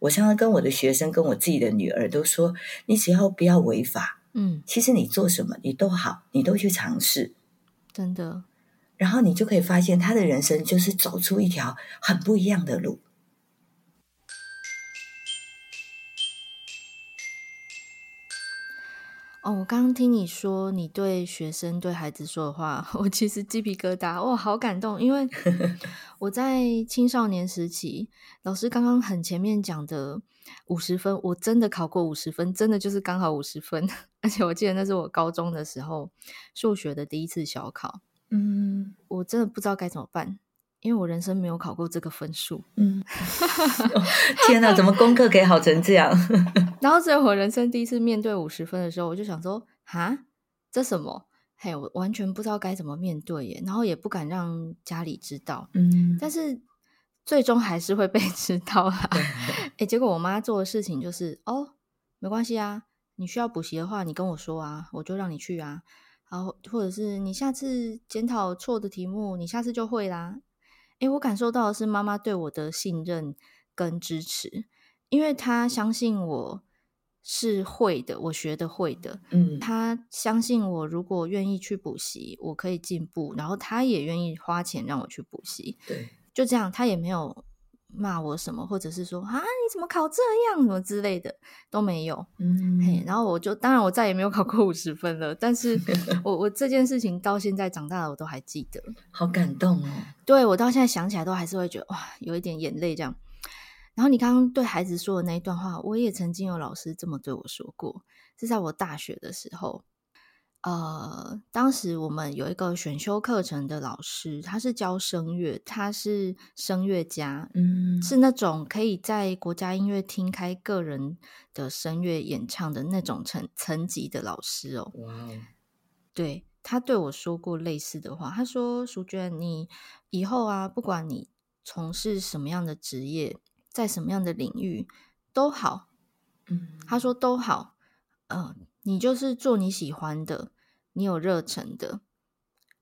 我常常跟我的学生，跟我自己的女儿都说，你只要不要违法，嗯，其实你做什么你都好，你都去尝试，真的。然后你就可以发现，他的人生就是走出一条很不一样的路。哦，我刚刚听你说你对学生、对孩子说的话，我其实鸡皮疙瘩，哇，好感动！因为 我在青少年时期，老师刚刚很前面讲的五十分，我真的考过五十分，真的就是刚好五十分，而且我记得那是我高中的时候数学的第一次小考。嗯，我真的不知道该怎么办，因为我人生没有考过这个分数。嗯，哦、天哪，怎么功课可以好成这样？然后在我人生第一次面对五十分的时候，我就想说，哈，这什么？嘿，我完全不知道该怎么面对耶，然后也不敢让家里知道。嗯，但是最终还是会被 知道啦。哎，结果我妈做的事情就是，哦，没关系啊，你需要补习的话，你跟我说啊，我就让你去啊。然后，或者是你下次检讨错的题目，你下次就会啦。诶，我感受到的是妈妈对我的信任跟支持，因为她相信我是会的，我学的会的。嗯，她相信我，如果愿意去补习，我可以进步。然后她也愿意花钱让我去补习。对，就这样，她也没有。骂我什么，或者是说啊，你怎么考这样，什么之类的都没有。嗯，嘿，然后我就当然我再也没有考过五十分了。但是 我我这件事情到现在长大了，我都还记得，好感动哦。对，我到现在想起来都还是会觉得哇，有一点眼泪这样。然后你刚刚对孩子说的那一段话，我也曾经有老师这么对我说过，是在我大学的时候。呃，当时我们有一个选修课程的老师，他是教声乐，他是声乐家，嗯，是那种可以在国家音乐厅开个人的声乐演唱的那种层层级的老师哦。哇哦，对，他对我说过类似的话，他说：“淑娟，你以后啊，不管你从事什么样的职业，在什么样的领域都好，嗯，他说都好，嗯、呃。”你就是做你喜欢的，你有热忱的，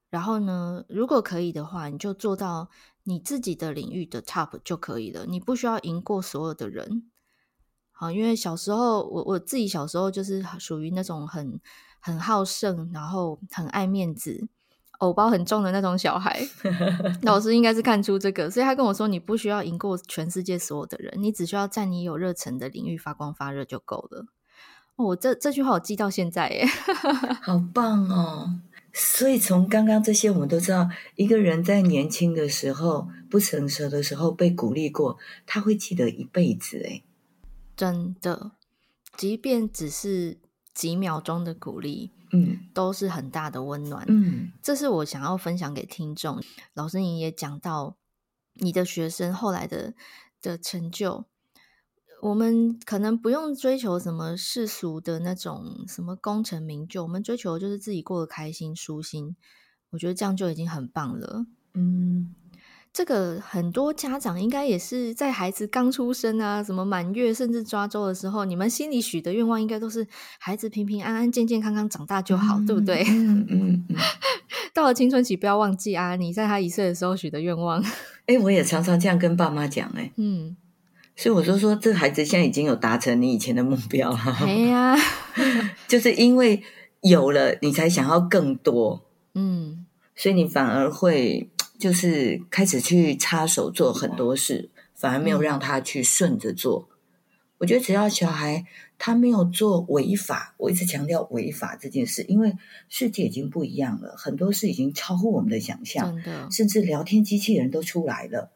然后呢，如果可以的话，你就做到你自己的领域的 top 就可以了。你不需要赢过所有的人。好，因为小时候我我自己小时候就是属于那种很很好胜，然后很爱面子，偶包很重的那种小孩。老师应该是看出这个，所以他跟我说：“你不需要赢过全世界所有的人，你只需要在你有热忱的领域发光发热就够了。”我、哦、这这句话我记到现在耶，好棒哦！所以从刚刚这些，我们都知道，一个人在年轻的时候、不成熟的时候被鼓励过，他会记得一辈子。哎，真的，即便只是几秒钟的鼓励，嗯，都是很大的温暖。嗯，这是我想要分享给听众。老师，你也讲到你的学生后来的的成就。我们可能不用追求什么世俗的那种什么功成名就，我们追求的就是自己过得开心、舒心。我觉得这样就已经很棒了。嗯，这个很多家长应该也是在孩子刚出生啊，什么满月甚至抓周的时候，你们心里许的愿望应该都是孩子平平安安、健健康康长大就好，嗯、对不对？嗯嗯嗯。到了青春期，不要忘记啊，你在他一岁的时候许的愿望。哎，我也常常这样跟爸妈讲，哎，嗯。所以我就说，这个孩子现在已经有达成你以前的目标了。哎呀，就是因为有了，你才想要更多。嗯，所以你反而会就是开始去插手做很多事，反而没有让他去顺着做。我觉得只要小孩他没有做违法，我一直强调违法这件事，因为世界已经不一样了，很多事已经超乎我们的想象，真的，甚至聊天机器人都出来了。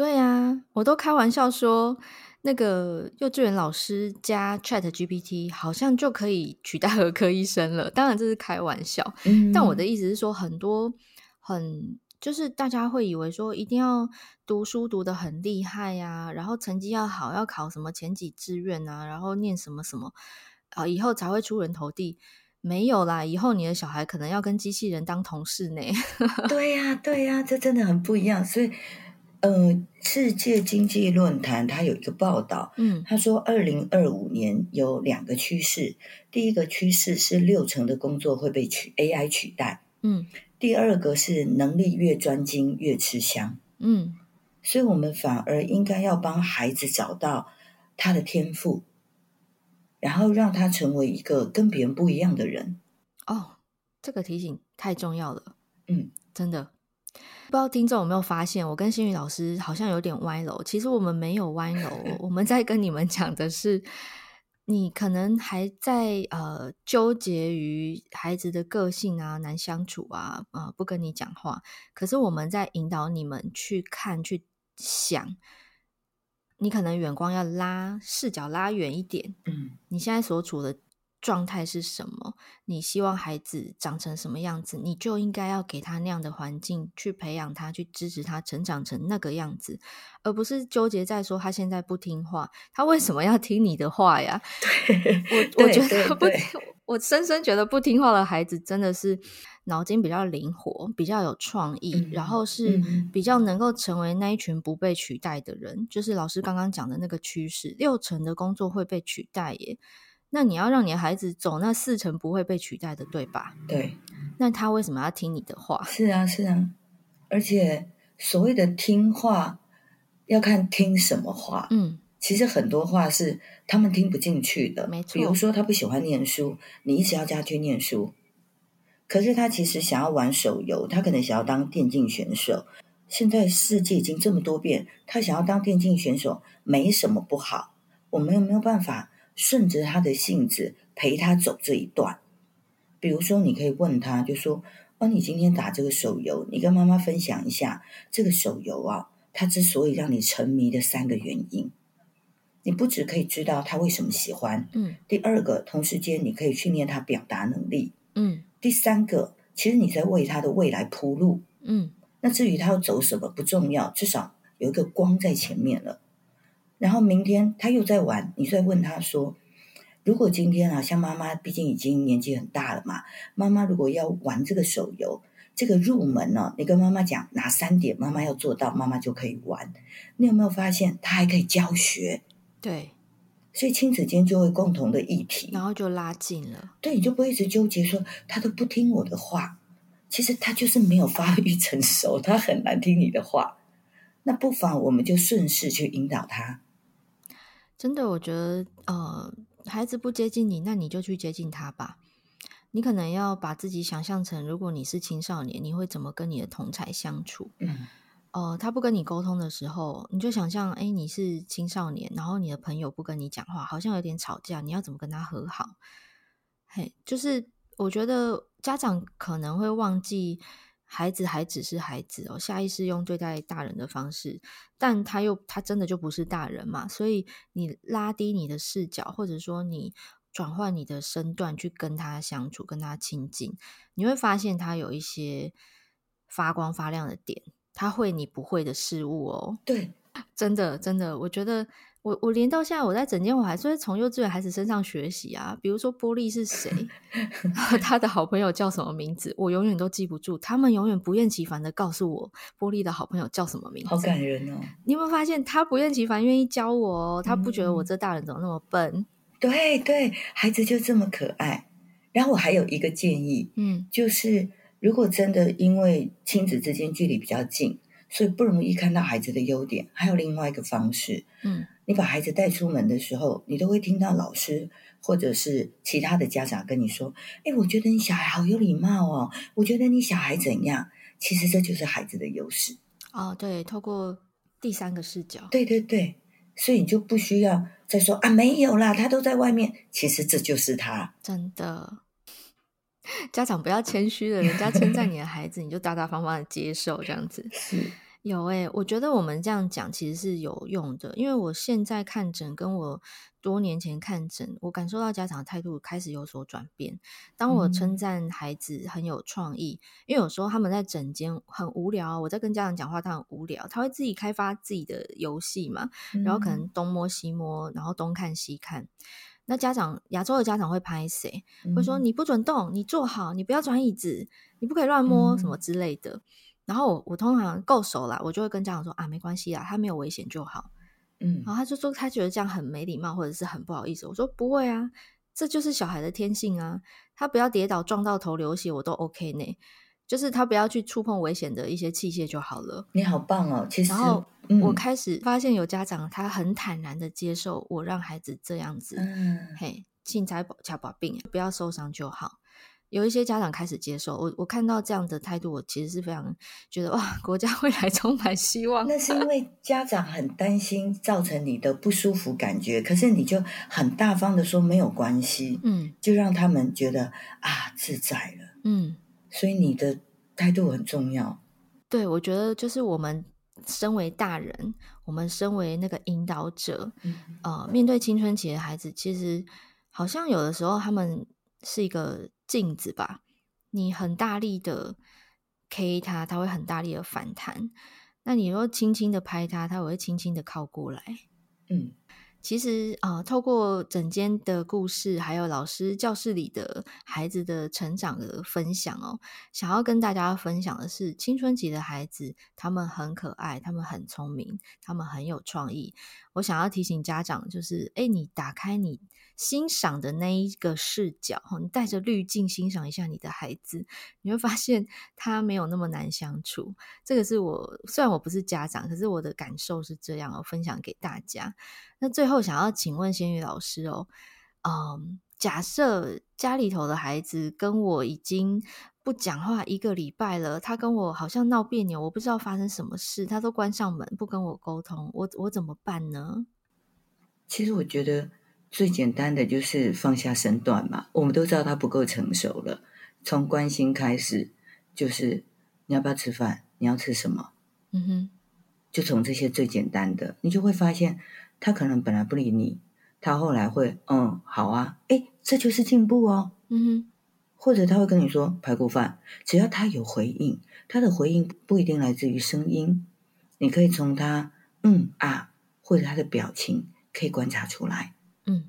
对啊，我都开玩笑说，那个幼稚园老师加 Chat GPT 好像就可以取代儿科医生了。当然这是开玩笑，嗯，但我的意思是说，很多很就是大家会以为说一定要读书读得很厉害呀，然后成绩要好，要考什么前几志愿啊，然后念什么什么啊，以后才会出人头地。没有啦，以后你的小孩可能要跟机器人当同事呢。对呀，对呀，这真的很不一样，所以。呃，世界经济论坛它有一个报道，嗯，他说二零二五年有两个趋势，第一个趋势是六成的工作会被取 AI 取代，嗯，第二个是能力越专精越吃香，嗯，所以我们反而应该要帮孩子找到他的天赋，然后让他成为一个跟别人不一样的人。哦，这个提醒太重要了。嗯，真的。不知道听众有没有发现，我跟新宇老师好像有点歪楼。其实我们没有歪楼，我们在跟你们讲的是，你可能还在呃纠结于孩子的个性啊，难相处啊，啊、呃，不跟你讲话。可是我们在引导你们去看、去想，你可能远光要拉视角拉远一点。嗯，你现在所处的。状态是什么？你希望孩子长成什么样子，你就应该要给他那样的环境去培养他，去支持他成长成那个样子，而不是纠结在说他现在不听话，他为什么要听你的话呀？对，我我觉得不听，我深深觉得不听话的孩子真的是脑筋比较灵活，比较有创意，嗯、然后是比较能够成为那一群不被取代的人。就是老师刚刚讲的那个趋势，六成的工作会被取代耶。那你要让你的孩子走那四成不会被取代的，对吧？对。那他为什么要听你的话？是啊，是啊。而且所谓的听话，要看听什么话。嗯，其实很多话是他们听不进去的。没错。比如说他不喜欢念书，你一直要叫他去念书，可是他其实想要玩手游，他可能想要当电竞选手。现在世界已经这么多变，他想要当电竞选手没什么不好。我们又没有办法？顺着他的性子陪他走这一段，比如说，你可以问他，就说：“哦，你今天打这个手游，你跟妈妈分享一下这个手游啊，它之所以让你沉迷的三个原因。你不只可以知道他为什么喜欢，嗯，第二个，同时间你可以训练他表达能力，嗯，第三个，其实你在为他的未来铺路，嗯，那至于他要走什么不重要，至少有一个光在前面了。”然后明天他又在玩，你再问他说：“如果今天啊，像妈妈毕竟已经年纪很大了嘛，妈妈如果要玩这个手游，这个入门呢，你跟妈妈讲哪三点，妈妈要做到，妈妈就可以玩。你有没有发现他还可以教学？对，所以亲子间就会共同的议题，然后就拉近了。对，你就不会一直纠结说他都不听我的话，其实他就是没有发育成熟，他很难听你的话。那不妨我们就顺势去引导他。真的，我觉得，呃，孩子不接近你，那你就去接近他吧。你可能要把自己想象成，如果你是青少年，你会怎么跟你的同才相处？嗯，呃，他不跟你沟通的时候，你就想象，哎，你是青少年，然后你的朋友不跟你讲话，好像有点吵架，你要怎么跟他和好？嘿，就是我觉得家长可能会忘记。孩子还只是孩子哦，下意识用对待大人的方式，但他又他真的就不是大人嘛，所以你拉低你的视角，或者说你转换你的身段去跟他相处，跟他亲近，你会发现他有一些发光发亮的点，他会你不会的事物哦。对，真的真的，我觉得。我我连到现在，我在整间，我还是会从幼稚园孩子身上学习啊。比如说玻璃是谁，他的好朋友叫什么名字，我永远都记不住。他们永远不厌其烦的告诉我玻璃的好朋友叫什么名字，好感人哦！你有没有发现他不厌其烦愿意教我哦？他不觉得我这大人怎么那么笨？嗯、对对，孩子就这么可爱。然后我还有一个建议，嗯，就是如果真的因为亲子之间距离比较近，所以不容易看到孩子的优点，还有另外一个方式，嗯。你把孩子带出门的时候，你都会听到老师或者是其他的家长跟你说：“哎，我觉得你小孩好有礼貌哦，我觉得你小孩怎样？”其实这就是孩子的优势哦。对，透过第三个视角，对对对，所以你就不需要再说啊，没有啦，他都在外面。其实这就是他，真的。家长不要谦虚了，人家称赞你的孩子，你就大大方方的接受，这样子 是。有诶、欸，我觉得我们这样讲其实是有用的，因为我现在看诊跟我多年前看诊，我感受到家长的态度开始有所转变。当我称赞孩子很有创意，嗯、因为有时候他们在诊间很无聊，我在跟家长讲话，他很无聊，他会自己开发自己的游戏嘛，然后可能东摸西摸，然后东看西看。那家长亚洲的家长会拍谁？会说你不准动，你坐好，你不要转椅子，你不可以乱摸什么之类的。嗯然后我我通常够熟了，我就会跟家长说啊，没关系啊，他没有危险就好。嗯，然后他就说他觉得这样很没礼貌，或者是很不好意思。我说不会啊，这就是小孩的天性啊，他不要跌倒撞到头流血我都 OK 呢。就是他不要去触碰危险的一些器械就好了。你好棒哦！其实，然后我开始发现有家长他很坦然的接受我让孩子这样子，嗯，嘿，轻踩恰把病，不要受伤就好。有一些家长开始接受我，我看到这样的态度，我其实是非常觉得哇，国家未来充满希望。那是因 为家长很担心造成你的不舒服感觉，可是你就很大方的说没有关系，嗯，就让他们觉得啊自在了，嗯，所以你的态度很重要。对，我觉得就是我们身为大人，我们身为那个引导者，嗯，呃，面对青春期的孩子，其实好像有的时候他们是一个。镜子吧，你很大力的 K 它，它会很大力的反弹。那你若轻轻的拍它，它会轻轻的靠过来。嗯。其实啊、透过整间的故事，还有老师教室里的孩子的成长的分享哦，想要跟大家分享的是，青春期的孩子，他们很可爱，他们很聪明，他们很有创意。我想要提醒家长，就是，诶，你打开你欣赏的那一个视角，你带着滤镜欣赏一下你的孩子，你会发现他没有那么难相处。这个是我，虽然我不是家长，可是我的感受是这样，我分享给大家。那最后想要请问仙女老师哦，嗯，假设家里头的孩子跟我已经不讲话一个礼拜了，他跟我好像闹别扭，我不知道发生什么事，他都关上门不跟我沟通，我我怎么办呢？其实我觉得最简单的就是放下身段嘛，我们都知道他不够成熟了，从关心开始，就是你要不要吃饭，你要吃什么，嗯哼，就从这些最简单的，你就会发现。他可能本来不理你，他后来会嗯好啊，哎，这就是进步哦，嗯哼，或者他会跟你说排骨饭，只要他有回应，他的回应不一定来自于声音，你可以从他嗯啊或者他的表情可以观察出来，嗯，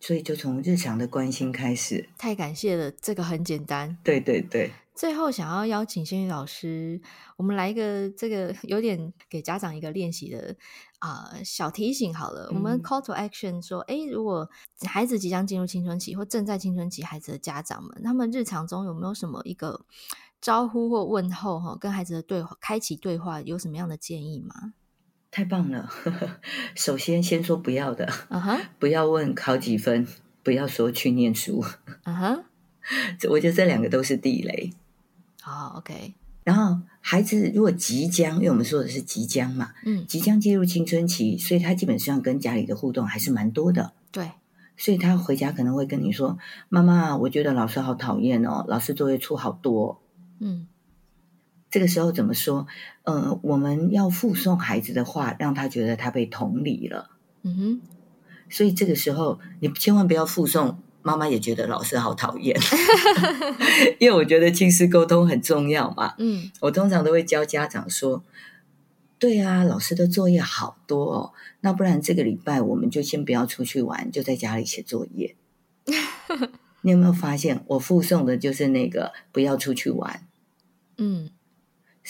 所以就从日常的关心开始。太感谢了，这个很简单，对对对。最后想要邀请仙女老师，我们来一个这个有点给家长一个练习的啊、呃、小提醒好了，嗯、我们 call to action 说，哎，如果孩子即将进入青春期或正在青春期孩子的家长们，他们日常中有没有什么一个招呼或问候哈，跟孩子的对话，开启对话有什么样的建议吗？太棒了！首先先说不要的，uh，huh. 不要问考几分，不要说去念书，啊哈、uh，huh. 我觉得这两个都是地雷。好、oh，OK。然后孩子如果即将，因为我们说的是即将嘛，嗯，即将进入青春期，所以他基本上跟家里的互动还是蛮多的。对，所以他回家可能会跟你说：“妈妈，我觉得老师好讨厌哦，老师作业出好多。”嗯，这个时候怎么说？嗯、呃，我们要附送孩子的话，让他觉得他被同理了。嗯哼，所以这个时候你千万不要附送。妈妈也觉得老师好讨厌，因为我觉得亲师沟通很重要嘛。嗯，我通常都会教家长说：“对啊，老师的作业好多哦，那不然这个礼拜我们就先不要出去玩，就在家里写作业。”你有没有发现，我附送的就是那个不要出去玩？嗯，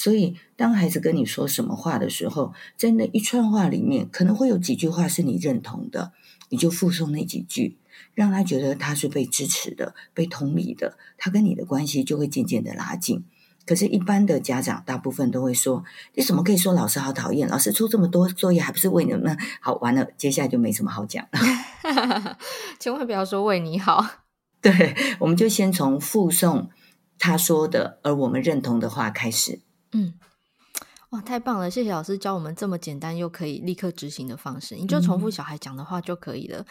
所以当孩子跟你说什么话的时候，在那一串话里面，可能会有几句话是你认同的，你就附送那几句。让他觉得他是被支持的、被同理的，他跟你的关系就会渐渐的拉近。可是，一般的家长大部分都会说：“你怎么可以说老师好讨厌？老师出这么多作业，还不是为你们好？”完了，接下来就没什么好讲了。千万不要说为你好。对，我们就先从附送他说的，而我们认同的话开始。嗯，哇，太棒了！谢谢老师教我们这么简单又可以立刻执行的方式。你就重复小孩讲的话就可以了。嗯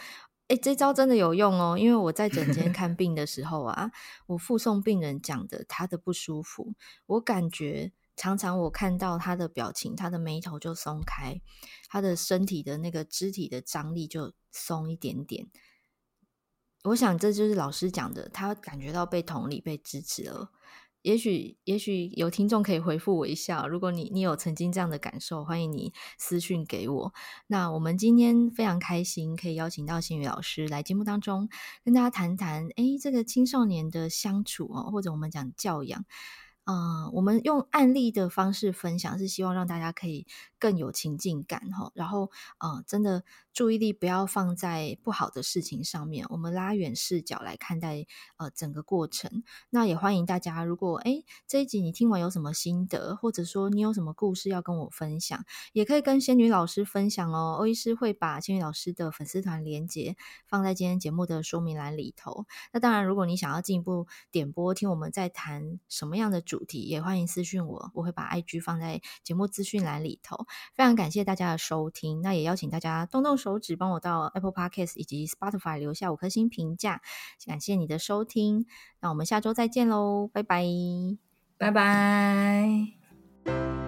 哎，这招真的有用哦！因为我在诊间 看病的时候啊，我附送病人讲的他的不舒服，我感觉常常我看到他的表情，他的眉头就松开，他的身体的那个肢体的张力就松一点点。我想这就是老师讲的，他感觉到被同理、被支持了。也许，也许有听众可以回复我一下。如果你你有曾经这样的感受，欢迎你私讯给我。那我们今天非常开心，可以邀请到新宇老师来节目当中，跟大家谈谈，诶，这个青少年的相处哦，或者我们讲教养。嗯、我们用案例的方式分享，是希望让大家可以更有情境感哈。然后，呃，真的注意力不要放在不好的事情上面，我们拉远视角来看待呃整个过程。那也欢迎大家，如果诶这一集你听完有什么心得，或者说你有什么故事要跟我分享，也可以跟仙女老师分享哦。欧医师会把仙女老师的粉丝团连接放在今天节目的说明栏里头。那当然，如果你想要进一步点播听我们在谈什么样的主题，也欢迎私讯我，我会把 IG 放在节目资讯栏里头。非常感谢大家的收听，那也邀请大家动动手指，帮我到 Apple Podcast 以及 Spotify 留下五颗星评价。感谢你的收听，那我们下周再见喽，拜拜，拜拜。